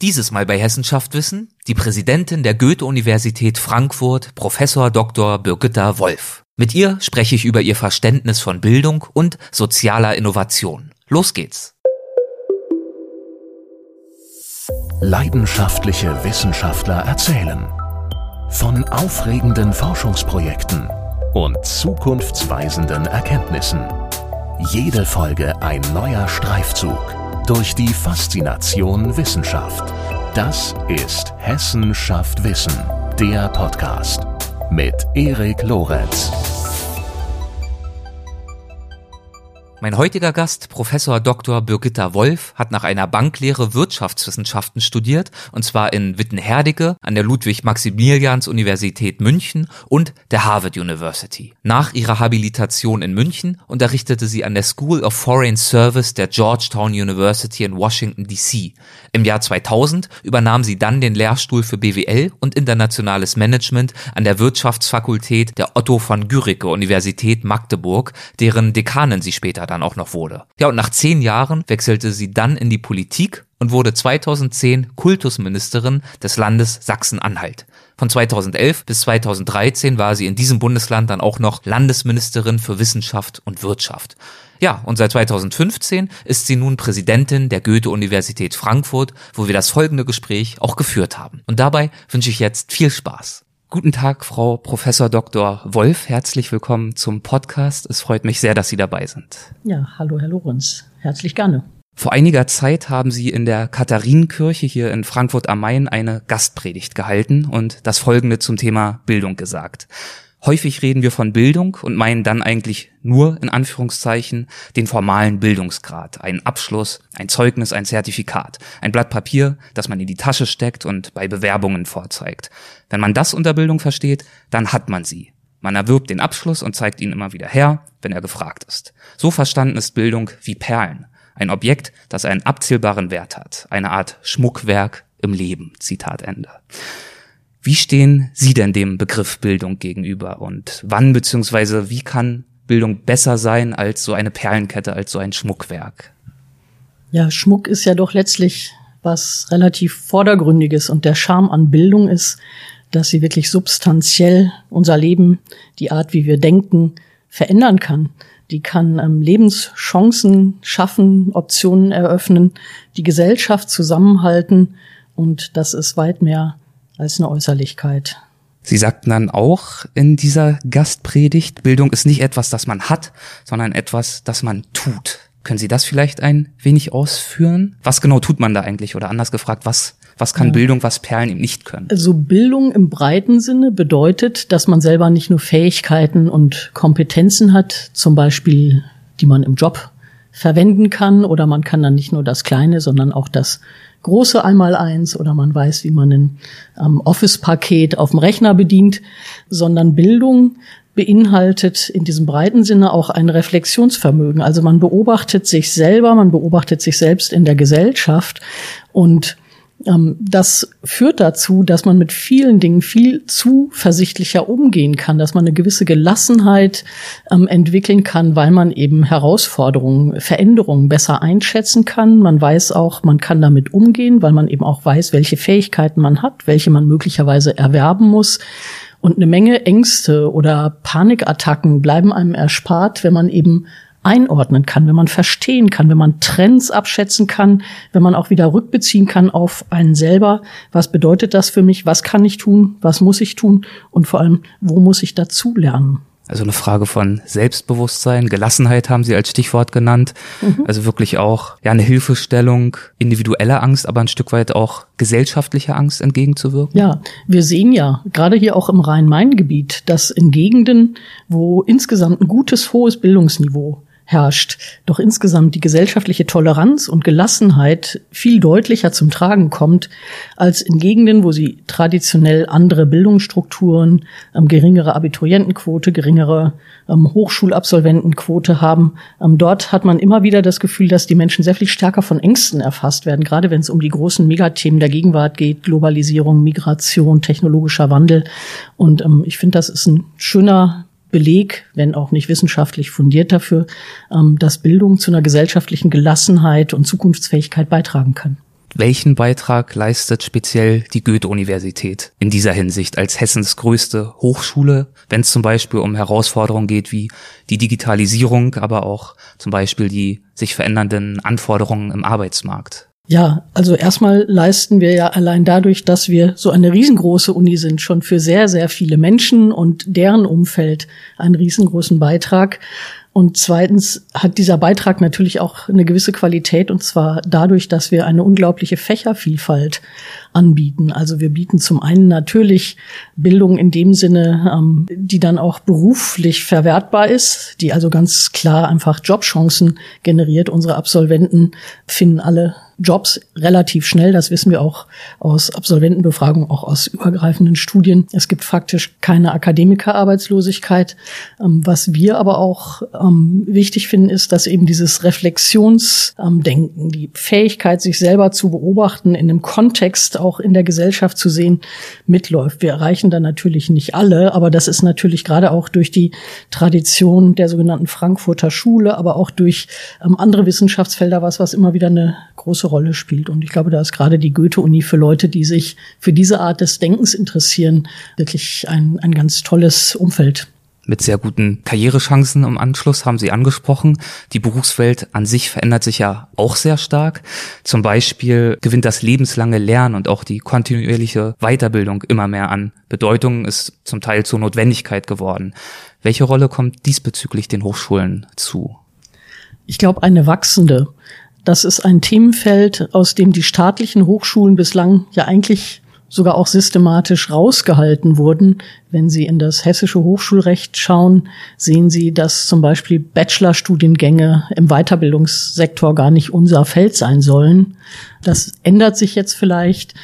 Dieses Mal bei Hessenschaft Wissen die Präsidentin der Goethe-Universität Frankfurt, Professor Dr. Birgitta Wolf. Mit ihr spreche ich über ihr Verständnis von Bildung und sozialer Innovation. Los geht's. Leidenschaftliche Wissenschaftler erzählen von aufregenden Forschungsprojekten und zukunftsweisenden Erkenntnissen. Jede Folge ein neuer Streifzug durch die Faszination Wissenschaft. Das ist Hessen schafft Wissen, der Podcast mit Erik Lorenz. Mein heutiger Gast, Professor Dr. Birgitta Wolf, hat nach einer Banklehre Wirtschaftswissenschaften studiert, und zwar in Wittenherdecke an der Ludwig-Maximilians-Universität München und der Harvard University. Nach ihrer Habilitation in München unterrichtete sie an der School of Foreign Service der Georgetown University in Washington DC. Im Jahr 2000 übernahm sie dann den Lehrstuhl für BWL und internationales Management an der Wirtschaftsfakultät der Otto von Guericke Universität Magdeburg, deren Dekanin sie später dann auch noch wurde. Ja, und nach zehn Jahren wechselte sie dann in die Politik und wurde 2010 Kultusministerin des Landes Sachsen-Anhalt. Von 2011 bis 2013 war sie in diesem Bundesland dann auch noch Landesministerin für Wissenschaft und Wirtschaft. Ja, und seit 2015 ist sie nun Präsidentin der Goethe-Universität Frankfurt, wo wir das folgende Gespräch auch geführt haben. Und dabei wünsche ich jetzt viel Spaß. Guten Tag, Frau Professor Dr. Wolf. Herzlich willkommen zum Podcast. Es freut mich sehr, dass Sie dabei sind. Ja, hallo, Herr Lorenz. Herzlich gerne. Vor einiger Zeit haben Sie in der Katharinenkirche hier in Frankfurt am Main eine Gastpredigt gehalten und das folgende zum Thema Bildung gesagt. Häufig reden wir von Bildung und meinen dann eigentlich nur in Anführungszeichen den formalen Bildungsgrad, einen Abschluss, ein Zeugnis, ein Zertifikat, ein Blatt Papier, das man in die Tasche steckt und bei Bewerbungen vorzeigt. Wenn man das unter Bildung versteht, dann hat man sie. Man erwirbt den Abschluss und zeigt ihn immer wieder her, wenn er gefragt ist. So verstanden ist Bildung wie Perlen, ein Objekt, das einen abzählbaren Wert hat, eine Art Schmuckwerk im Leben. Zitat Ende. Wie stehen Sie denn dem Begriff Bildung gegenüber und wann beziehungsweise wie kann Bildung besser sein als so eine Perlenkette, als so ein Schmuckwerk? Ja, Schmuck ist ja doch letztlich was relativ Vordergründiges und der Charme an Bildung ist, dass sie wirklich substanziell unser Leben, die Art, wie wir denken, verändern kann. Die kann ähm, Lebenschancen schaffen, Optionen eröffnen, die Gesellschaft zusammenhalten und das ist weit mehr als eine Äußerlichkeit. Sie sagten dann auch in dieser Gastpredigt, Bildung ist nicht etwas, das man hat, sondern etwas, das man tut. Können Sie das vielleicht ein wenig ausführen? Was genau tut man da eigentlich? Oder anders gefragt, was, was kann ja. Bildung, was Perlen eben nicht können? Also Bildung im breiten Sinne bedeutet, dass man selber nicht nur Fähigkeiten und Kompetenzen hat, zum Beispiel, die man im Job verwenden kann, oder man kann dann nicht nur das Kleine, sondern auch das große Einmaleins oder man weiß, wie man ein ähm, Office-Paket auf dem Rechner bedient, sondern Bildung beinhaltet in diesem breiten Sinne auch ein Reflexionsvermögen. Also man beobachtet sich selber, man beobachtet sich selbst in der Gesellschaft und das führt dazu, dass man mit vielen Dingen viel zuversichtlicher umgehen kann, dass man eine gewisse Gelassenheit ähm, entwickeln kann, weil man eben Herausforderungen, Veränderungen besser einschätzen kann. Man weiß auch, man kann damit umgehen, weil man eben auch weiß, welche Fähigkeiten man hat, welche man möglicherweise erwerben muss. Und eine Menge Ängste oder Panikattacken bleiben einem erspart, wenn man eben einordnen kann, wenn man verstehen kann, wenn man Trends abschätzen kann, wenn man auch wieder rückbeziehen kann auf einen selber. Was bedeutet das für mich? Was kann ich tun? Was muss ich tun? Und vor allem, wo muss ich dazu lernen? Also eine Frage von Selbstbewusstsein, Gelassenheit haben Sie als Stichwort genannt. Mhm. Also wirklich auch ja eine Hilfestellung, individuelle Angst, aber ein Stück weit auch gesellschaftliche Angst entgegenzuwirken. Ja, wir sehen ja gerade hier auch im Rhein-Main-Gebiet, dass in Gegenden, wo insgesamt ein gutes, hohes Bildungsniveau herrscht, doch insgesamt die gesellschaftliche Toleranz und Gelassenheit viel deutlicher zum Tragen kommt als in Gegenden, wo sie traditionell andere Bildungsstrukturen, ähm, geringere Abiturientenquote, geringere ähm, Hochschulabsolventenquote haben. Ähm, dort hat man immer wieder das Gefühl, dass die Menschen sehr viel stärker von Ängsten erfasst werden, gerade wenn es um die großen Megathemen der Gegenwart geht, Globalisierung, Migration, technologischer Wandel. Und ähm, ich finde, das ist ein schöner Beleg, wenn auch nicht wissenschaftlich fundiert dafür, ähm, dass Bildung zu einer gesellschaftlichen Gelassenheit und Zukunftsfähigkeit beitragen kann. Welchen Beitrag leistet speziell die Goethe-Universität in dieser Hinsicht als Hessens größte Hochschule, wenn es zum Beispiel um Herausforderungen geht wie die Digitalisierung, aber auch zum Beispiel die sich verändernden Anforderungen im Arbeitsmarkt? Ja, also erstmal leisten wir ja allein dadurch, dass wir so eine riesengroße Uni sind, schon für sehr, sehr viele Menschen und deren Umfeld einen riesengroßen Beitrag. Und zweitens hat dieser Beitrag natürlich auch eine gewisse Qualität und zwar dadurch, dass wir eine unglaubliche Fächervielfalt anbieten. Also wir bieten zum einen natürlich Bildung in dem Sinne, ähm, die dann auch beruflich verwertbar ist, die also ganz klar einfach Jobchancen generiert. Unsere Absolventen finden alle Jobs relativ schnell. Das wissen wir auch aus Absolventenbefragungen, auch aus übergreifenden Studien. Es gibt faktisch keine Akademikerarbeitslosigkeit. Ähm, was wir aber auch ähm, wichtig finden, ist, dass eben dieses Reflexionsdenken, die Fähigkeit, sich selber zu beobachten, in einem Kontext auch in der Gesellschaft zu sehen, mitläuft. Wir erreichen da natürlich nicht alle, aber das ist natürlich gerade auch durch die Tradition der sogenannten Frankfurter Schule, aber auch durch ähm, andere Wissenschaftsfelder was, was immer wieder eine große Rolle spielt. Und ich glaube, da ist gerade die Goethe-Uni für Leute, die sich für diese Art des Denkens interessieren, wirklich ein, ein ganz tolles Umfeld mit sehr guten Karrierechancen im Anschluss, haben Sie angesprochen. Die Berufswelt an sich verändert sich ja auch sehr stark. Zum Beispiel gewinnt das lebenslange Lernen und auch die kontinuierliche Weiterbildung immer mehr an Bedeutung, ist zum Teil zur Notwendigkeit geworden. Welche Rolle kommt diesbezüglich den Hochschulen zu? Ich glaube, eine wachsende. Das ist ein Themenfeld, aus dem die staatlichen Hochschulen bislang ja eigentlich sogar auch systematisch rausgehalten wurden. Wenn Sie in das hessische Hochschulrecht schauen, sehen Sie, dass zum Beispiel Bachelorstudiengänge im Weiterbildungssektor gar nicht unser Feld sein sollen. Das ändert sich jetzt vielleicht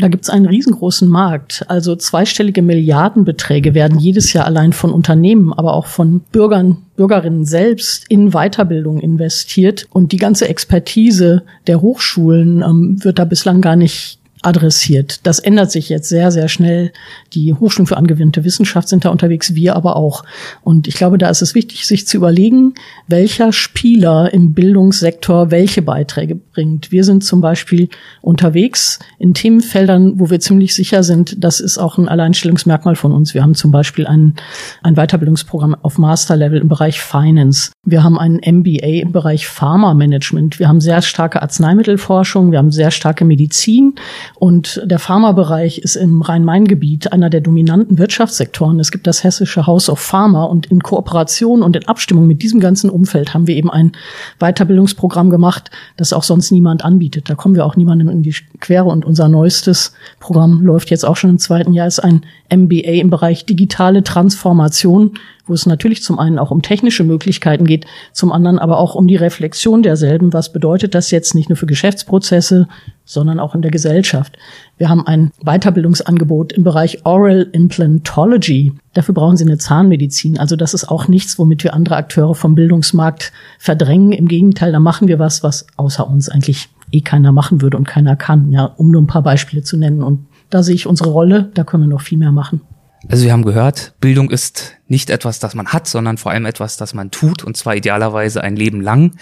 da gibt es einen riesengroßen Markt. Also zweistellige Milliardenbeträge werden jedes Jahr allein von Unternehmen, aber auch von Bürgern, Bürgerinnen selbst in Weiterbildung investiert. Und die ganze Expertise der Hochschulen ähm, wird da bislang gar nicht adressiert. Das ändert sich jetzt sehr, sehr schnell. Die Hochschulen für angewandte Wissenschaft sind da unterwegs, wir aber auch. Und ich glaube, da ist es wichtig, sich zu überlegen, welcher Spieler im Bildungssektor welche Beiträge bringt. Wir sind zum Beispiel unterwegs in Themenfeldern, wo wir ziemlich sicher sind, das ist auch ein Alleinstellungsmerkmal von uns. Wir haben zum Beispiel ein, ein Weiterbildungsprogramm auf Masterlevel im Bereich Finance. Wir haben einen MBA im Bereich Pharma-Management. Wir haben sehr starke Arzneimittelforschung. Wir haben sehr starke Medizin. Und der Pharmabereich ist im Rhein-Main-Gebiet einer der dominanten Wirtschaftssektoren. Es gibt das Hessische House of Pharma und in Kooperation und in Abstimmung mit diesem ganzen Umfeld haben wir eben ein Weiterbildungsprogramm gemacht, das auch sonst niemand anbietet. Da kommen wir auch niemandem in die Quere und unser neuestes Programm läuft jetzt auch schon im zweiten Jahr, ist ein MBA im Bereich digitale Transformation wo es natürlich zum einen auch um technische Möglichkeiten geht, zum anderen aber auch um die Reflexion derselben. Was bedeutet das jetzt nicht nur für Geschäftsprozesse, sondern auch in der Gesellschaft? Wir haben ein Weiterbildungsangebot im Bereich Oral Implantology. Dafür brauchen Sie eine Zahnmedizin. Also das ist auch nichts, womit wir andere Akteure vom Bildungsmarkt verdrängen. Im Gegenteil, da machen wir was, was außer uns eigentlich eh keiner machen würde und keiner kann. Ja, um nur ein paar Beispiele zu nennen. Und da sehe ich unsere Rolle. Da können wir noch viel mehr machen. Also wir haben gehört, Bildung ist nicht etwas, das man hat, sondern vor allem etwas, das man tut, und zwar idealerweise ein Leben lang.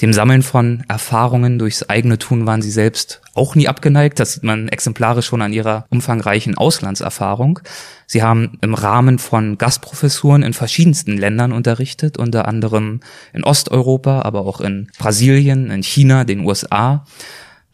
Dem Sammeln von Erfahrungen durchs eigene Tun waren sie selbst auch nie abgeneigt. Das sieht man exemplarisch schon an ihrer umfangreichen Auslandserfahrung. Sie haben im Rahmen von Gastprofessuren in verschiedensten Ländern unterrichtet, unter anderem in Osteuropa, aber auch in Brasilien, in China, den USA.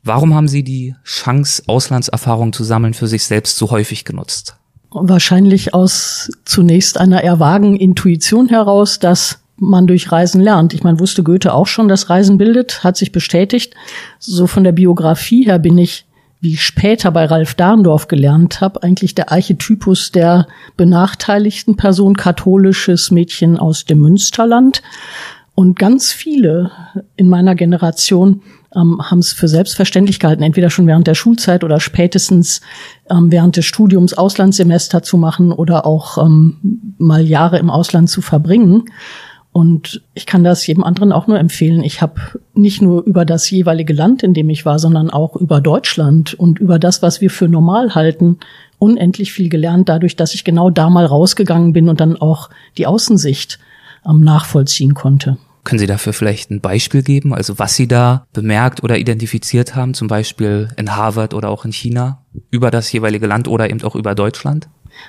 Warum haben Sie die Chance, Auslandserfahrung zu sammeln, für sich selbst so häufig genutzt? Wahrscheinlich aus zunächst einer eher vagen Intuition heraus, dass man durch Reisen lernt. Ich meine, wusste Goethe auch schon, dass Reisen bildet, hat sich bestätigt. So von der Biografie her bin ich, wie ich später bei Ralf Dahndorf gelernt habe, eigentlich der Archetypus der benachteiligten Person, katholisches Mädchen aus dem Münsterland. Und ganz viele in meiner Generation ähm, haben es für selbstverständlich gehalten, entweder schon während der Schulzeit oder spätestens ähm, während des Studiums Auslandssemester zu machen oder auch ähm, mal Jahre im Ausland zu verbringen. Und ich kann das jedem anderen auch nur empfehlen. Ich habe nicht nur über das jeweilige Land, in dem ich war, sondern auch über Deutschland und über das, was wir für normal halten, unendlich viel gelernt, dadurch, dass ich genau da mal rausgegangen bin und dann auch die Außensicht ähm, nachvollziehen konnte. Können Sie dafür vielleicht ein Beispiel geben, also was Sie da bemerkt oder identifiziert haben, zum Beispiel in Harvard oder auch in China, über das jeweilige Land oder eben auch über Deutschland?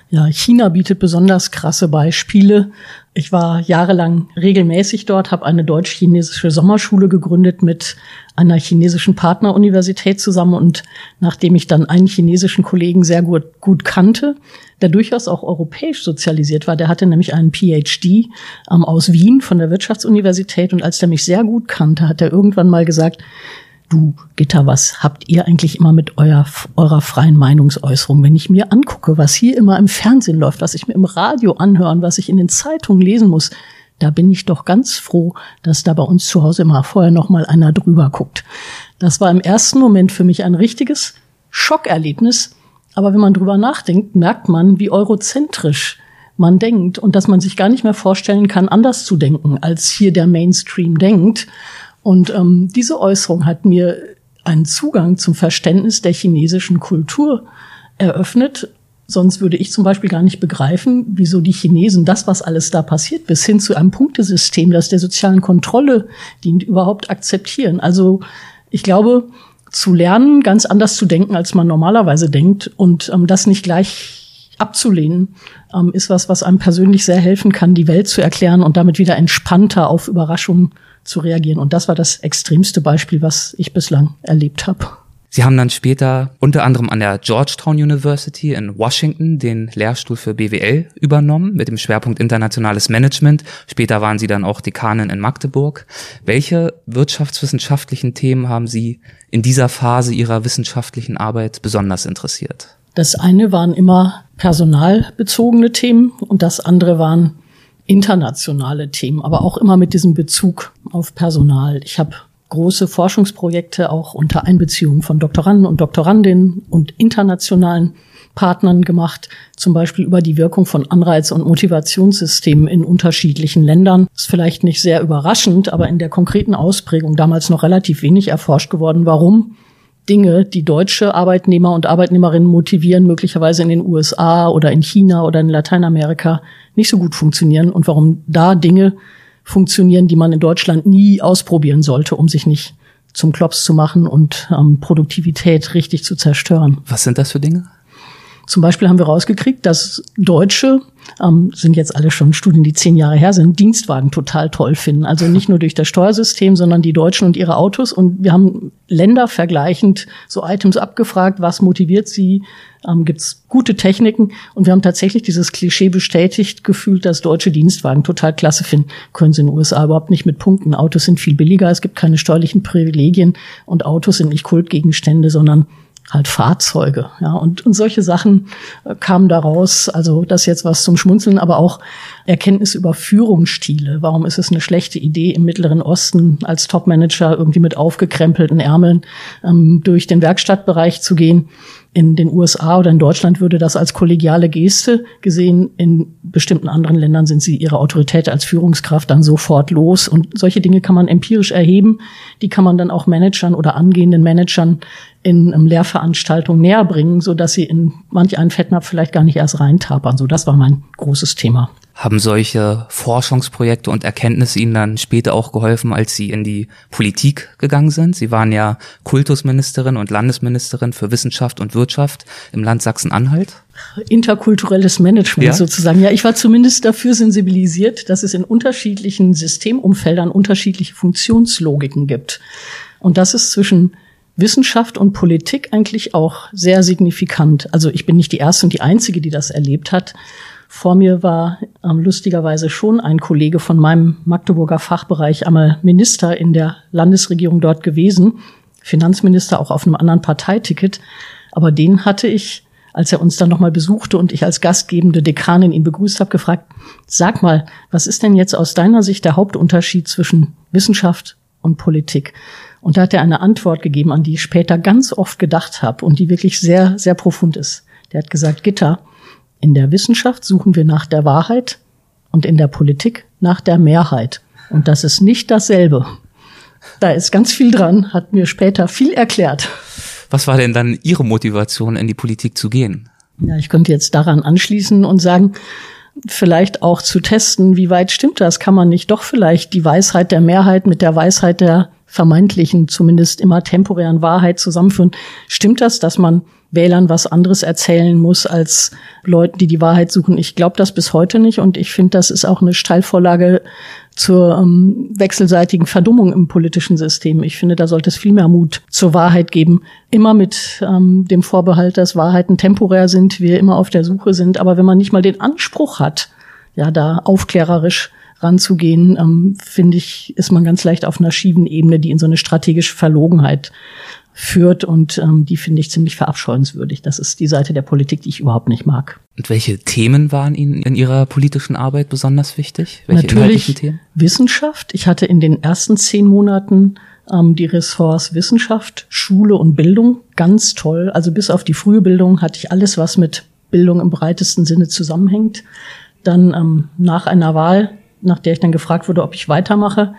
Ja, China bietet besonders krasse Beispiele. Ich war jahrelang regelmäßig dort, habe eine deutsch-chinesische Sommerschule gegründet mit einer chinesischen Partneruniversität zusammen. Und nachdem ich dann einen chinesischen Kollegen sehr gut, gut kannte, der durchaus auch europäisch sozialisiert war, der hatte nämlich einen PhD ähm, aus Wien von der Wirtschaftsuniversität. Und als der mich sehr gut kannte, hat er irgendwann mal gesagt, du Gitter, was habt ihr eigentlich immer mit euer, eurer freien Meinungsäußerung? Wenn ich mir angucke, was hier immer im Fernsehen läuft, was ich mir im Radio anhören, was ich in den Zeitungen lesen muss, da bin ich doch ganz froh, dass da bei uns zu Hause immer vorher noch mal einer drüber guckt. Das war im ersten Moment für mich ein richtiges Schockerlebnis. Aber wenn man drüber nachdenkt, merkt man, wie eurozentrisch man denkt und dass man sich gar nicht mehr vorstellen kann, anders zu denken, als hier der Mainstream denkt. Und ähm, diese Äußerung hat mir einen Zugang zum Verständnis der chinesischen Kultur eröffnet. Sonst würde ich zum Beispiel gar nicht begreifen, wieso die Chinesen das, was alles da passiert, bis hin zu einem Punktesystem, das der sozialen Kontrolle dient, überhaupt akzeptieren. Also ich glaube, zu lernen, ganz anders zu denken, als man normalerweise denkt und ähm, das nicht gleich abzulehnen, ähm, ist was, was einem persönlich sehr helfen kann, die Welt zu erklären und damit wieder entspannter auf Überraschungen zu reagieren. Und das war das extremste Beispiel, was ich bislang erlebt habe. Sie haben dann später unter anderem an der Georgetown University in Washington den Lehrstuhl für BWL übernommen mit dem Schwerpunkt internationales Management. Später waren Sie dann auch Dekanin in Magdeburg. Welche wirtschaftswissenschaftlichen Themen haben Sie in dieser Phase Ihrer wissenschaftlichen Arbeit besonders interessiert? Das eine waren immer personalbezogene Themen und das andere waren internationale Themen, aber auch immer mit diesem Bezug auf Personal. Ich habe große Forschungsprojekte auch unter Einbeziehung von Doktoranden und Doktorandinnen und internationalen Partnern gemacht, zum Beispiel über die Wirkung von Anreiz- und Motivationssystemen in unterschiedlichen Ländern. Ist vielleicht nicht sehr überraschend, aber in der konkreten Ausprägung damals noch relativ wenig erforscht geworden, warum Dinge, die deutsche Arbeitnehmer und Arbeitnehmerinnen motivieren, möglicherweise in den USA oder in China oder in Lateinamerika nicht so gut funktionieren und warum da Dinge funktionieren, die man in Deutschland nie ausprobieren sollte, um sich nicht zum Klops zu machen und ähm, Produktivität richtig zu zerstören. Was sind das für Dinge? Zum Beispiel haben wir rausgekriegt, dass Deutsche, ähm, sind jetzt alle schon Studien, die zehn Jahre her sind, Dienstwagen total toll finden. Also nicht nur durch das Steuersystem, sondern die Deutschen und ihre Autos. Und wir haben ländervergleichend so Items abgefragt, was motiviert sie, ähm, gibt es gute Techniken. Und wir haben tatsächlich dieses Klischee bestätigt gefühlt, dass deutsche Dienstwagen total klasse finden. Können sie in den USA überhaupt nicht mit punkten. Autos sind viel billiger, es gibt keine steuerlichen Privilegien und Autos sind nicht Kultgegenstände, sondern halt Fahrzeuge, ja, und, und solche Sachen äh, kamen daraus, also das jetzt was zum Schmunzeln, aber auch Erkenntnis über Führungsstile. Warum ist es eine schlechte Idee, im Mittleren Osten als Topmanager irgendwie mit aufgekrempelten Ärmeln ähm, durch den Werkstattbereich zu gehen? In den USA oder in Deutschland würde das als kollegiale Geste gesehen. In bestimmten anderen Ländern sind sie ihre Autorität als Führungskraft dann sofort los. Und solche Dinge kann man empirisch erheben. Die kann man dann auch Managern oder angehenden Managern in um, Lehrveranstaltungen näher bringen, so dass sie in manch einen Fettnapf vielleicht gar nicht erst reintapern. So, das war mein großes Thema. Haben solche Forschungsprojekte und Erkenntnisse Ihnen dann später auch geholfen, als Sie in die Politik gegangen sind? Sie waren ja Kultusministerin und Landesministerin für Wissenschaft und Wirtschaft im Land Sachsen-Anhalt. Interkulturelles Management ja? sozusagen. Ja, ich war zumindest dafür sensibilisiert, dass es in unterschiedlichen Systemumfeldern unterschiedliche Funktionslogiken gibt. Und das ist zwischen Wissenschaft und Politik eigentlich auch sehr signifikant. Also ich bin nicht die erste und die einzige, die das erlebt hat. Vor mir war ähm, lustigerweise schon ein Kollege von meinem Magdeburger Fachbereich einmal Minister in der Landesregierung dort gewesen, Finanzminister auch auf einem anderen Parteiticket. Aber den hatte ich, als er uns dann nochmal besuchte und ich als gastgebende Dekanin ihn begrüßt habe, gefragt, sag mal, was ist denn jetzt aus deiner Sicht der Hauptunterschied zwischen Wissenschaft und Politik? Und da hat er eine Antwort gegeben, an die ich später ganz oft gedacht habe und die wirklich sehr, sehr profund ist. Der hat gesagt, Gitter, in der Wissenschaft suchen wir nach der Wahrheit und in der Politik nach der Mehrheit. Und das ist nicht dasselbe. Da ist ganz viel dran, hat mir später viel erklärt. Was war denn dann Ihre Motivation, in die Politik zu gehen? Ja, ich könnte jetzt daran anschließen und sagen, vielleicht auch zu testen, wie weit stimmt das? Kann man nicht doch vielleicht die Weisheit der Mehrheit mit der Weisheit der vermeintlichen, zumindest immer temporären Wahrheit zusammenführen? Stimmt das, dass man Wählern was anderes erzählen muss als Leuten, die die Wahrheit suchen. Ich glaube das bis heute nicht und ich finde, das ist auch eine Steilvorlage zur ähm, wechselseitigen Verdummung im politischen System. Ich finde, da sollte es viel mehr Mut zur Wahrheit geben. Immer mit ähm, dem Vorbehalt, dass Wahrheiten temporär sind, wir immer auf der Suche sind. Aber wenn man nicht mal den Anspruch hat, ja, da aufklärerisch ranzugehen, ähm, finde ich, ist man ganz leicht auf einer schiefen Ebene, die in so eine strategische Verlogenheit führt und ähm, die finde ich ziemlich verabscheuenswürdig. Das ist die Seite der Politik, die ich überhaupt nicht mag. Und welche Themen waren Ihnen in Ihrer politischen Arbeit besonders wichtig? Welche Natürlich Themen? Wissenschaft. Ich hatte in den ersten zehn Monaten ähm, die Ressorts Wissenschaft, Schule und Bildung ganz toll. Also bis auf die frühe Bildung hatte ich alles, was mit Bildung im breitesten Sinne zusammenhängt. Dann ähm, nach einer Wahl, nach der ich dann gefragt wurde, ob ich weitermache,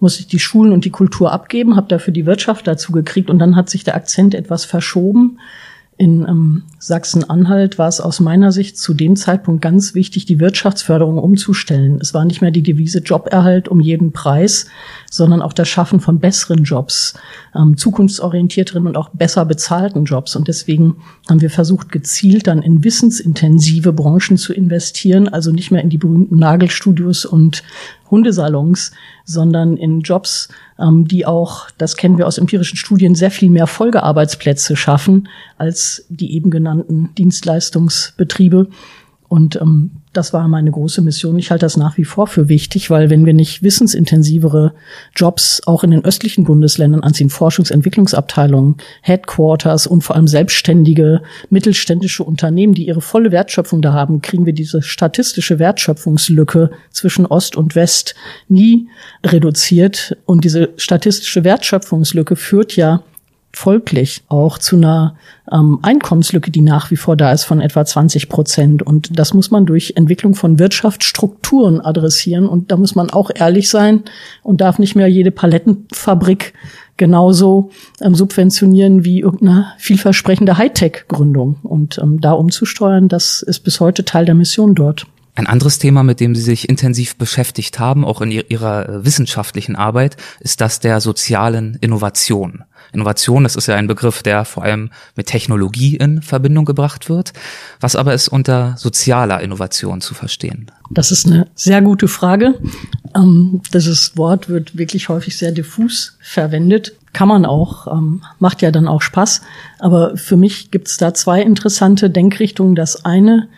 muss ich die Schulen und die Kultur abgeben, habe dafür die Wirtschaft dazu gekriegt und dann hat sich der Akzent etwas verschoben. In ähm, Sachsen-Anhalt war es aus meiner Sicht zu dem Zeitpunkt ganz wichtig, die Wirtschaftsförderung umzustellen. Es war nicht mehr die Devise Joberhalt um jeden Preis, sondern auch das Schaffen von besseren Jobs, ähm, zukunftsorientierteren und auch besser bezahlten Jobs. Und deswegen haben wir versucht, gezielt dann in wissensintensive Branchen zu investieren, also nicht mehr in die berühmten Nagelstudios und Hundesalons, sondern in Jobs, ähm, die auch, das kennen wir aus empirischen Studien, sehr viel mehr Folgearbeitsplätze schaffen als die eben genannten Dienstleistungsbetriebe. Und ähm, das war meine große Mission. Ich halte das nach wie vor für wichtig, weil wenn wir nicht wissensintensivere Jobs auch in den östlichen Bundesländern anziehen, Forschungsentwicklungsabteilungen, Headquarters und vor allem selbstständige mittelständische Unternehmen, die ihre volle Wertschöpfung da haben, kriegen wir diese statistische Wertschöpfungslücke zwischen Ost und West nie reduziert. Und diese statistische Wertschöpfungslücke führt ja folglich auch zu einer ähm, Einkommenslücke, die nach wie vor da ist von etwa 20 Prozent. Und das muss man durch Entwicklung von Wirtschaftsstrukturen adressieren. Und da muss man auch ehrlich sein und darf nicht mehr jede Palettenfabrik genauso ähm, subventionieren wie irgendeine vielversprechende Hightech-Gründung. Und ähm, da umzusteuern, das ist bis heute Teil der Mission dort. Ein anderes Thema, mit dem Sie sich intensiv beschäftigt haben, auch in Ihrer äh, wissenschaftlichen Arbeit, ist das der sozialen Innovation. Innovation, das ist ja ein Begriff, der vor allem mit Technologie in Verbindung gebracht wird. Was aber ist unter sozialer Innovation zu verstehen? Das ist eine sehr gute Frage. Ähm, dieses Wort wird wirklich häufig sehr diffus verwendet. Kann man auch, ähm, macht ja dann auch Spaß. Aber für mich gibt es da zwei interessante Denkrichtungen. Das eine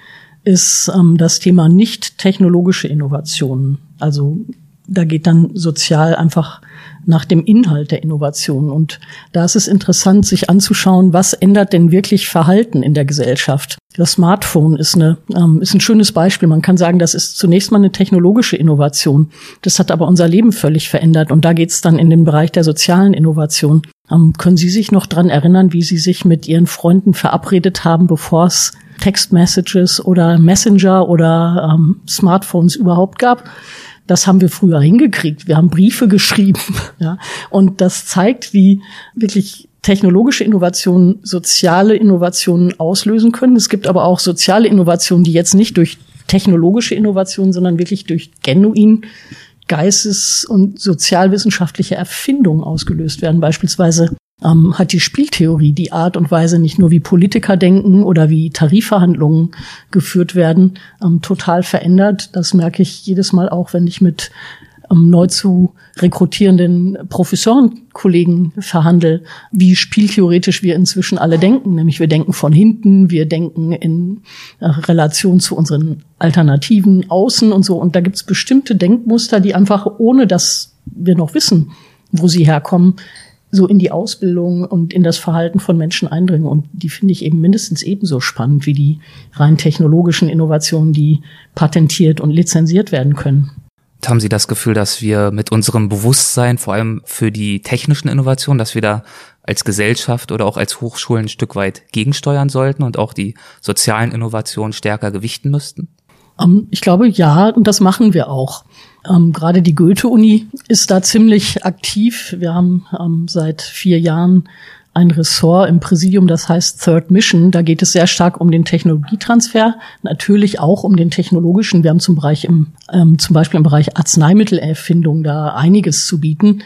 ist ähm, das Thema nicht technologische Innovationen. Also da geht dann sozial einfach nach dem Inhalt der Innovation. Und da ist es interessant, sich anzuschauen, was ändert denn wirklich Verhalten in der Gesellschaft. Das Smartphone ist, eine, ähm, ist ein schönes Beispiel. Man kann sagen, das ist zunächst mal eine technologische Innovation. Das hat aber unser Leben völlig verändert. Und da geht es dann in den Bereich der sozialen Innovation. Ähm, können Sie sich noch dran erinnern, wie Sie sich mit Ihren Freunden verabredet haben, bevor es Textmessages oder Messenger oder ähm, Smartphones überhaupt gab? Das haben wir früher hingekriegt. Wir haben Briefe geschrieben. Ja? Und das zeigt, wie wirklich technologische Innovationen soziale Innovationen auslösen können. Es gibt aber auch soziale Innovationen, die jetzt nicht durch technologische Innovationen, sondern wirklich durch genuin geistes- und sozialwissenschaftliche Erfindungen ausgelöst werden. Beispielsweise ähm, hat die Spieltheorie die Art und Weise, nicht nur wie Politiker denken oder wie Tarifverhandlungen geführt werden, ähm, total verändert. Das merke ich jedes Mal auch, wenn ich mit ähm, neu zu rekrutierenden Professorenkollegen verhandle, wie spieltheoretisch wir inzwischen alle denken. Nämlich wir denken von hinten, wir denken in äh, Relation zu unseren Alternativen außen und so. Und da gibt es bestimmte Denkmuster, die einfach, ohne dass wir noch wissen, wo sie herkommen, so in die Ausbildung und in das Verhalten von Menschen eindringen. Und die finde ich eben mindestens ebenso spannend wie die rein technologischen Innovationen, die patentiert und lizenziert werden können. Haben Sie das Gefühl, dass wir mit unserem Bewusstsein, vor allem für die technischen Innovationen, dass wir da als Gesellschaft oder auch als Hochschulen ein Stück weit gegensteuern sollten und auch die sozialen Innovationen stärker gewichten müssten? Ähm, ich glaube, ja, und das machen wir auch. Ähm, gerade die Goethe-Uni ist da ziemlich aktiv. Wir haben ähm, seit vier Jahren ein Ressort im Präsidium, das heißt Third Mission. Da geht es sehr stark um den Technologietransfer, natürlich auch um den technologischen. Wir haben zum, Bereich im, ähm, zum Beispiel im Bereich Arzneimittelerfindung da einiges zu bieten.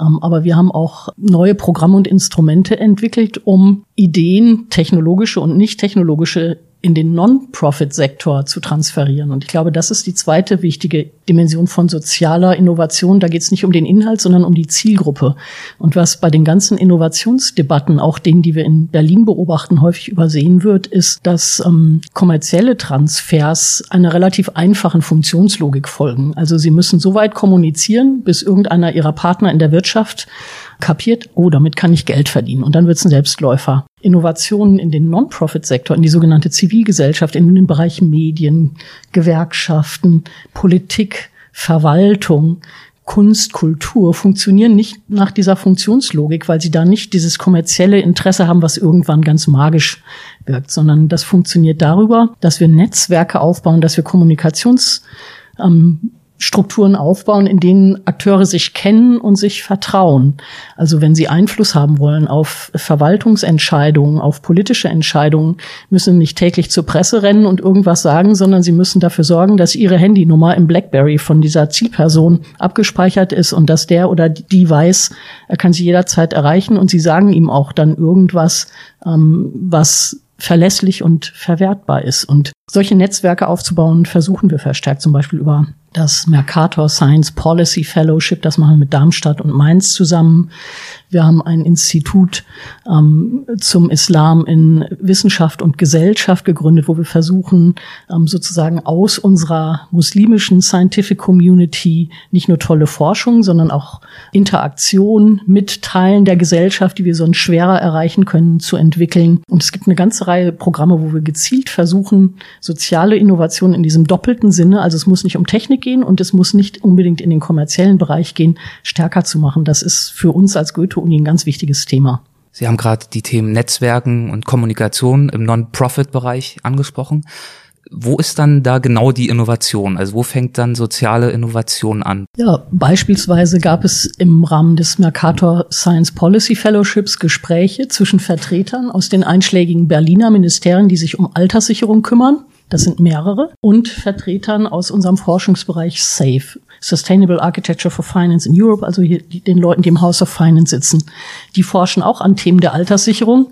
Ähm, aber wir haben auch neue Programme und Instrumente entwickelt, um Ideen, technologische und nicht technologische in den Non-Profit-Sektor zu transferieren. Und ich glaube, das ist die zweite wichtige Dimension von sozialer Innovation. Da geht es nicht um den Inhalt, sondern um die Zielgruppe. Und was bei den ganzen Innovationsdebatten, auch denen, die wir in Berlin beobachten, häufig übersehen wird, ist, dass ähm, kommerzielle Transfers einer relativ einfachen Funktionslogik folgen. Also sie müssen so weit kommunizieren, bis irgendeiner ihrer Partner in der Wirtschaft kapiert, oh, damit kann ich Geld verdienen. Und dann wird es ein Selbstläufer. Innovationen in den Non-Profit-Sektor, in die sogenannte Zivilgesellschaft, in den Bereich Medien, Gewerkschaften, Politik, Verwaltung, Kunst, Kultur funktionieren nicht nach dieser Funktionslogik, weil sie da nicht dieses kommerzielle Interesse haben, was irgendwann ganz magisch wirkt, sondern das funktioniert darüber, dass wir Netzwerke aufbauen, dass wir Kommunikations ähm, Strukturen aufbauen, in denen Akteure sich kennen und sich vertrauen. Also wenn sie Einfluss haben wollen auf Verwaltungsentscheidungen, auf politische Entscheidungen, müssen nicht täglich zur Presse rennen und irgendwas sagen, sondern sie müssen dafür sorgen, dass ihre Handynummer im BlackBerry von dieser Zielperson abgespeichert ist und dass der oder die weiß, er kann sie jederzeit erreichen und sie sagen ihm auch dann irgendwas, ähm, was verlässlich und verwertbar ist. Und solche Netzwerke aufzubauen, versuchen wir verstärkt, zum Beispiel über das Mercator Science Policy Fellowship, das machen wir mit Darmstadt und Mainz zusammen. Wir haben ein Institut ähm, zum Islam in Wissenschaft und Gesellschaft gegründet, wo wir versuchen, ähm, sozusagen aus unserer muslimischen Scientific Community nicht nur tolle Forschung, sondern auch Interaktion mit Teilen der Gesellschaft, die wir sonst schwerer erreichen können, zu entwickeln. Und es gibt eine ganze Reihe Programme, wo wir gezielt versuchen, soziale Innovation in diesem doppelten Sinne, also es muss nicht um Technik gehen und es muss nicht unbedingt in den kommerziellen Bereich gehen, stärker zu machen. Das ist für uns als Goethe-Uni ein ganz wichtiges Thema. Sie haben gerade die Themen Netzwerken und Kommunikation im Non-Profit-Bereich angesprochen. Wo ist dann da genau die Innovation? Also wo fängt dann soziale Innovation an? Ja, beispielsweise gab es im Rahmen des Mercator Science Policy Fellowships Gespräche zwischen Vertretern aus den einschlägigen Berliner Ministerien, die sich um Alterssicherung kümmern das sind mehrere, und Vertretern aus unserem Forschungsbereich SAFE, Sustainable Architecture for Finance in Europe, also hier den Leuten, die im House of Finance sitzen. Die forschen auch an Themen der Alterssicherung,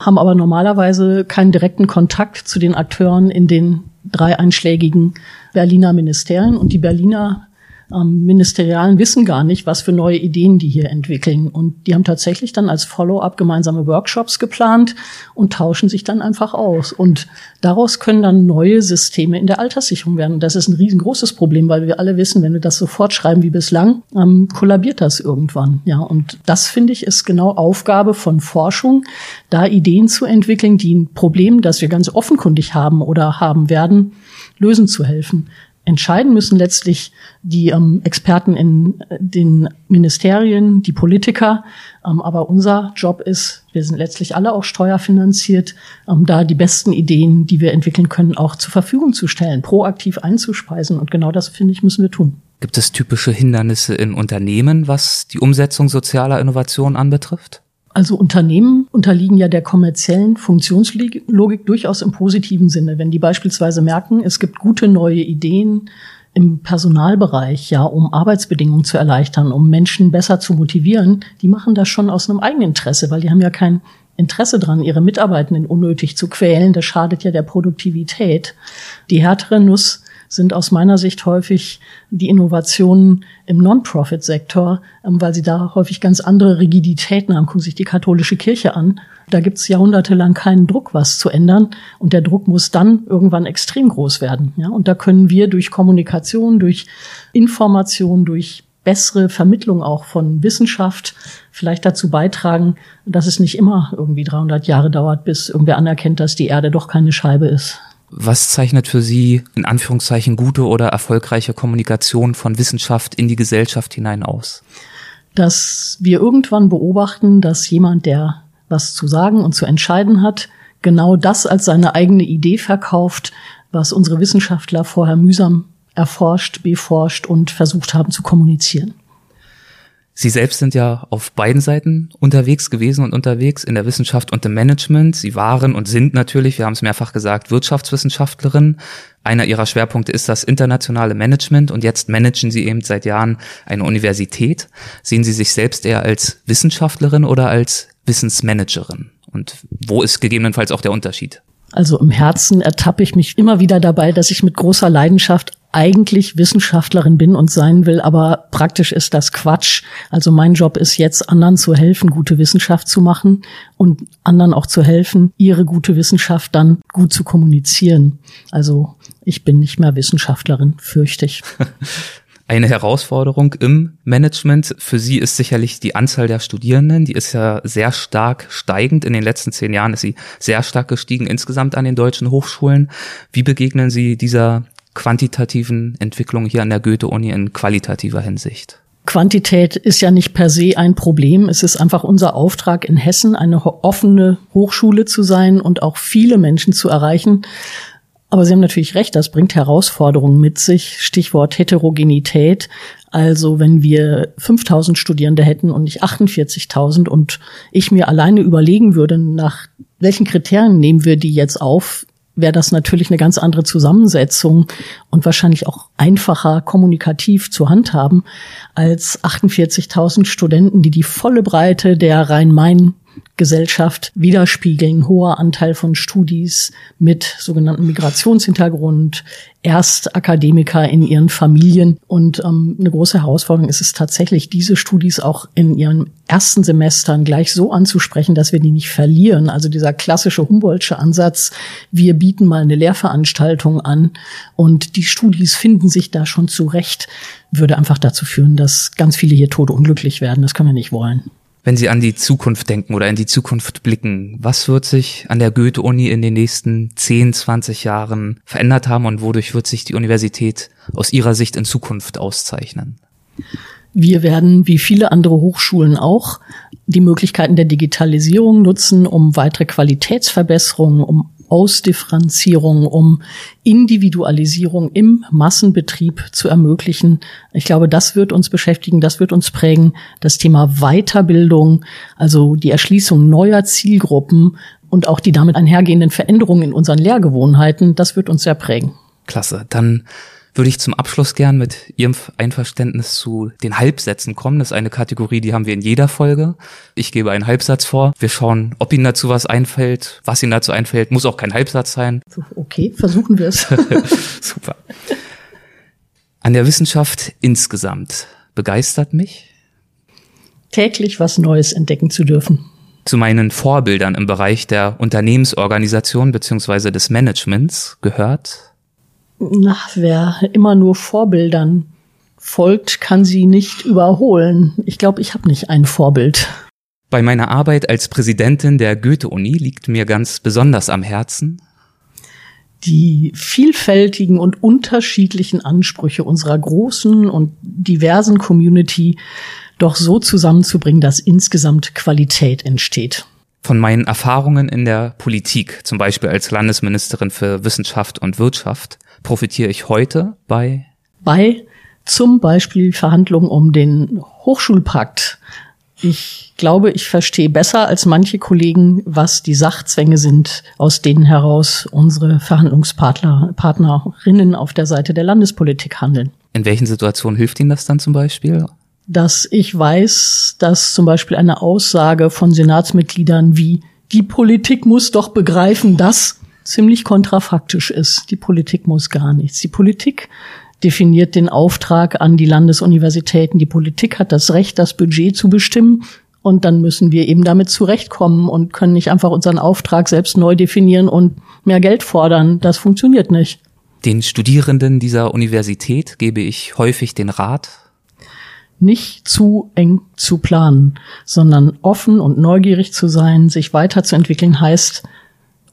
haben aber normalerweise keinen direkten Kontakt zu den Akteuren in den drei einschlägigen Berliner Ministerien. Und die Berliner ähm, Ministerialen wissen gar nicht, was für neue Ideen die hier entwickeln. Und die haben tatsächlich dann als Follow-up gemeinsame Workshops geplant und tauschen sich dann einfach aus. Und daraus können dann neue Systeme in der Alterssicherung werden. Und das ist ein riesengroßes Problem, weil wir alle wissen, wenn wir das sofort schreiben wie bislang, ähm, kollabiert das irgendwann. Ja, und das finde ich ist genau Aufgabe von Forschung, da Ideen zu entwickeln, die ein Problem, das wir ganz offenkundig haben oder haben werden, lösen zu helfen entscheiden müssen letztlich die ähm, Experten in äh, den Ministerien, die Politiker. Ähm, aber unser Job ist, wir sind letztlich alle auch steuerfinanziert, ähm, da die besten Ideen, die wir entwickeln können, auch zur Verfügung zu stellen, proaktiv einzuspeisen. Und genau das, finde ich, müssen wir tun. Gibt es typische Hindernisse in Unternehmen, was die Umsetzung sozialer Innovationen anbetrifft? Also Unternehmen unterliegen ja der kommerziellen Funktionslogik durchaus im positiven Sinne. Wenn die beispielsweise merken, es gibt gute neue Ideen im Personalbereich, ja, um Arbeitsbedingungen zu erleichtern, um Menschen besser zu motivieren, die machen das schon aus einem eigenen Interesse, weil die haben ja kein Interesse dran, ihre Mitarbeitenden unnötig zu quälen. Das schadet ja der Produktivität. Die härtere Nuss sind aus meiner Sicht häufig die Innovationen im Non-Profit-Sektor, ähm, weil sie da häufig ganz andere Rigiditäten haben. Gucken sich die katholische Kirche an. Da gibt es jahrhundertelang keinen Druck, was zu ändern. Und der Druck muss dann irgendwann extrem groß werden. Ja? Und da können wir durch Kommunikation, durch Information, durch bessere Vermittlung auch von Wissenschaft vielleicht dazu beitragen, dass es nicht immer irgendwie 300 Jahre dauert, bis irgendwer anerkennt, dass die Erde doch keine Scheibe ist. Was zeichnet für Sie in Anführungszeichen gute oder erfolgreiche Kommunikation von Wissenschaft in die Gesellschaft hinein aus? Dass wir irgendwann beobachten, dass jemand, der was zu sagen und zu entscheiden hat, genau das als seine eigene Idee verkauft, was unsere Wissenschaftler vorher mühsam erforscht, beforscht und versucht haben zu kommunizieren. Sie selbst sind ja auf beiden Seiten unterwegs gewesen und unterwegs in der Wissenschaft und im Management. Sie waren und sind natürlich, wir haben es mehrfach gesagt, Wirtschaftswissenschaftlerin. Einer ihrer Schwerpunkte ist das internationale Management und jetzt managen Sie eben seit Jahren eine Universität. Sehen Sie sich selbst eher als Wissenschaftlerin oder als Wissensmanagerin? Und wo ist gegebenenfalls auch der Unterschied? Also im Herzen ertappe ich mich immer wieder dabei, dass ich mit großer Leidenschaft eigentlich Wissenschaftlerin bin und sein will, aber praktisch ist das Quatsch. Also mein Job ist jetzt, anderen zu helfen, gute Wissenschaft zu machen und anderen auch zu helfen, ihre gute Wissenschaft dann gut zu kommunizieren. Also ich bin nicht mehr Wissenschaftlerin, fürchte ich. Eine Herausforderung im Management für Sie ist sicherlich die Anzahl der Studierenden. Die ist ja sehr stark steigend. In den letzten zehn Jahren ist sie sehr stark gestiegen insgesamt an den deutschen Hochschulen. Wie begegnen Sie dieser quantitativen Entwicklung hier an der Goethe-Uni in qualitativer Hinsicht? Quantität ist ja nicht per se ein Problem. Es ist einfach unser Auftrag in Hessen, eine offene Hochschule zu sein und auch viele Menschen zu erreichen. Aber Sie haben natürlich recht, das bringt Herausforderungen mit sich. Stichwort Heterogenität. Also wenn wir 5000 Studierende hätten und nicht 48.000 und ich mir alleine überlegen würde, nach welchen Kriterien nehmen wir die jetzt auf, wäre das natürlich eine ganz andere Zusammensetzung und wahrscheinlich auch einfacher kommunikativ zu handhaben als 48.000 Studenten, die die volle Breite der Rhein-Main Gesellschaft widerspiegeln. Hoher Anteil von Studis mit sogenannten Migrationshintergrund, Erstakademiker in ihren Familien. Und ähm, eine große Herausforderung ist es tatsächlich, diese Studis auch in ihren ersten Semestern gleich so anzusprechen, dass wir die nicht verlieren. Also dieser klassische Humboldtsche Ansatz, wir bieten mal eine Lehrveranstaltung an und die Studis finden sich da schon zurecht, würde einfach dazu führen, dass ganz viele hier todeunglücklich werden. Das können wir nicht wollen. Wenn Sie an die Zukunft denken oder in die Zukunft blicken, was wird sich an der Goethe-Uni in den nächsten 10, 20 Jahren verändert haben und wodurch wird sich die Universität aus Ihrer Sicht in Zukunft auszeichnen? Wir werden, wie viele andere Hochschulen auch, die Möglichkeiten der Digitalisierung nutzen, um weitere Qualitätsverbesserungen, um Ausdifferenzierung, um Individualisierung im Massenbetrieb zu ermöglichen. Ich glaube, das wird uns beschäftigen, das wird uns prägen. Das Thema Weiterbildung, also die Erschließung neuer Zielgruppen und auch die damit einhergehenden Veränderungen in unseren Lehrgewohnheiten, das wird uns sehr prägen. Klasse. Dann würde ich zum Abschluss gern mit Ihrem Einverständnis zu den Halbsätzen kommen. Das ist eine Kategorie, die haben wir in jeder Folge. Ich gebe einen Halbsatz vor. Wir schauen, ob Ihnen dazu was einfällt, was Ihnen dazu einfällt. Muss auch kein Halbsatz sein. Okay, versuchen wir es. Super. An der Wissenschaft insgesamt begeistert mich? Täglich was Neues entdecken zu dürfen zu meinen Vorbildern im Bereich der Unternehmensorganisation beziehungsweise des Managements gehört na, wer immer nur Vorbildern folgt, kann sie nicht überholen. Ich glaube, ich habe nicht ein Vorbild. Bei meiner Arbeit als Präsidentin der Goethe-Uni liegt mir ganz besonders am Herzen, die vielfältigen und unterschiedlichen Ansprüche unserer großen und diversen Community doch so zusammenzubringen, dass insgesamt Qualität entsteht. Von meinen Erfahrungen in der Politik, zum Beispiel als Landesministerin für Wissenschaft und Wirtschaft, profitiere ich heute bei? Bei zum Beispiel Verhandlungen um den Hochschulpakt. Ich glaube, ich verstehe besser als manche Kollegen, was die Sachzwänge sind, aus denen heraus unsere Verhandlungspartner, Partnerinnen auf der Seite der Landespolitik handeln. In welchen Situationen hilft Ihnen das dann zum Beispiel? Dass ich weiß, dass zum Beispiel eine Aussage von Senatsmitgliedern wie die Politik muss doch begreifen, dass ziemlich kontrafaktisch ist. Die Politik muss gar nichts. Die Politik definiert den Auftrag an die Landesuniversitäten. Die Politik hat das Recht, das Budget zu bestimmen. Und dann müssen wir eben damit zurechtkommen und können nicht einfach unseren Auftrag selbst neu definieren und mehr Geld fordern. Das funktioniert nicht. Den Studierenden dieser Universität gebe ich häufig den Rat, nicht zu eng zu planen, sondern offen und neugierig zu sein, sich weiterzuentwickeln heißt,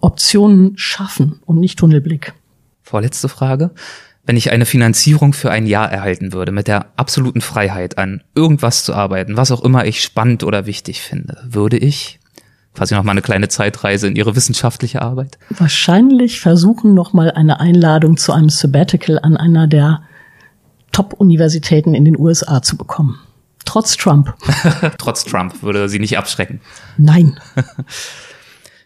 Optionen schaffen und nicht Tunnelblick. Vorletzte Frage. Wenn ich eine Finanzierung für ein Jahr erhalten würde, mit der absoluten Freiheit an irgendwas zu arbeiten, was auch immer ich spannend oder wichtig finde, würde ich quasi noch mal eine kleine Zeitreise in Ihre wissenschaftliche Arbeit? Wahrscheinlich versuchen noch mal eine Einladung zu einem Sabbatical an einer der Top-Universitäten in den USA zu bekommen. Trotz Trump. Trotz Trump würde sie nicht abschrecken. Nein.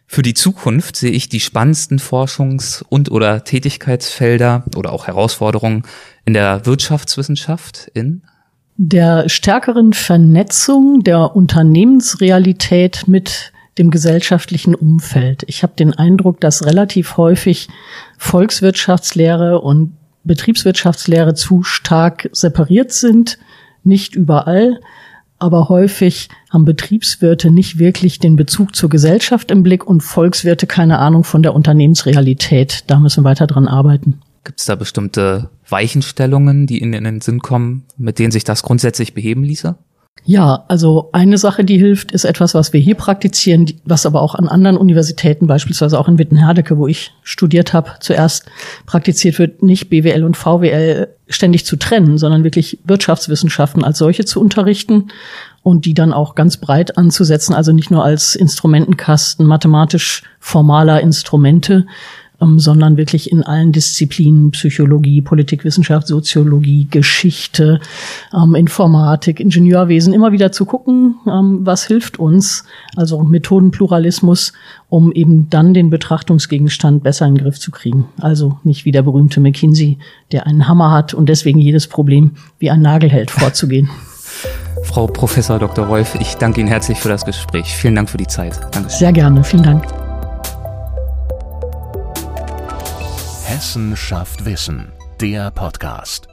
Für die Zukunft sehe ich die spannendsten Forschungs- und oder Tätigkeitsfelder oder auch Herausforderungen in der Wirtschaftswissenschaft in? Der stärkeren Vernetzung der Unternehmensrealität mit dem gesellschaftlichen Umfeld. Ich habe den Eindruck, dass relativ häufig Volkswirtschaftslehre und Betriebswirtschaftslehre zu stark separiert sind, nicht überall, aber häufig haben Betriebswirte nicht wirklich den Bezug zur Gesellschaft im Blick und Volkswirte keine Ahnung von der Unternehmensrealität. Da müssen wir weiter dran arbeiten. Gibt es da bestimmte Weichenstellungen, die Ihnen in den Sinn kommen, mit denen sich das grundsätzlich beheben ließe? Ja, also eine Sache, die hilft, ist etwas, was wir hier praktizieren, was aber auch an anderen Universitäten, beispielsweise auch in Wittenherdecke, wo ich studiert habe, zuerst praktiziert wird, nicht BWL und VWL ständig zu trennen, sondern wirklich Wirtschaftswissenschaften als solche zu unterrichten und die dann auch ganz breit anzusetzen, also nicht nur als Instrumentenkasten mathematisch formaler Instrumente, sondern wirklich in allen Disziplinen Psychologie, Politikwissenschaft, Soziologie, Geschichte, ähm, Informatik, Ingenieurwesen immer wieder zu gucken, ähm, was hilft uns, also Methodenpluralismus, um eben dann den Betrachtungsgegenstand besser in den Griff zu kriegen. Also nicht wie der berühmte McKinsey, der einen Hammer hat und deswegen jedes Problem wie ein Nagel hält vorzugehen. Frau Professor Dr. Wolf, ich danke Ihnen herzlich für das Gespräch. Vielen Dank für die Zeit. Danke. Sehr gerne, vielen Dank. Hessen schafft Wissen, der Podcast.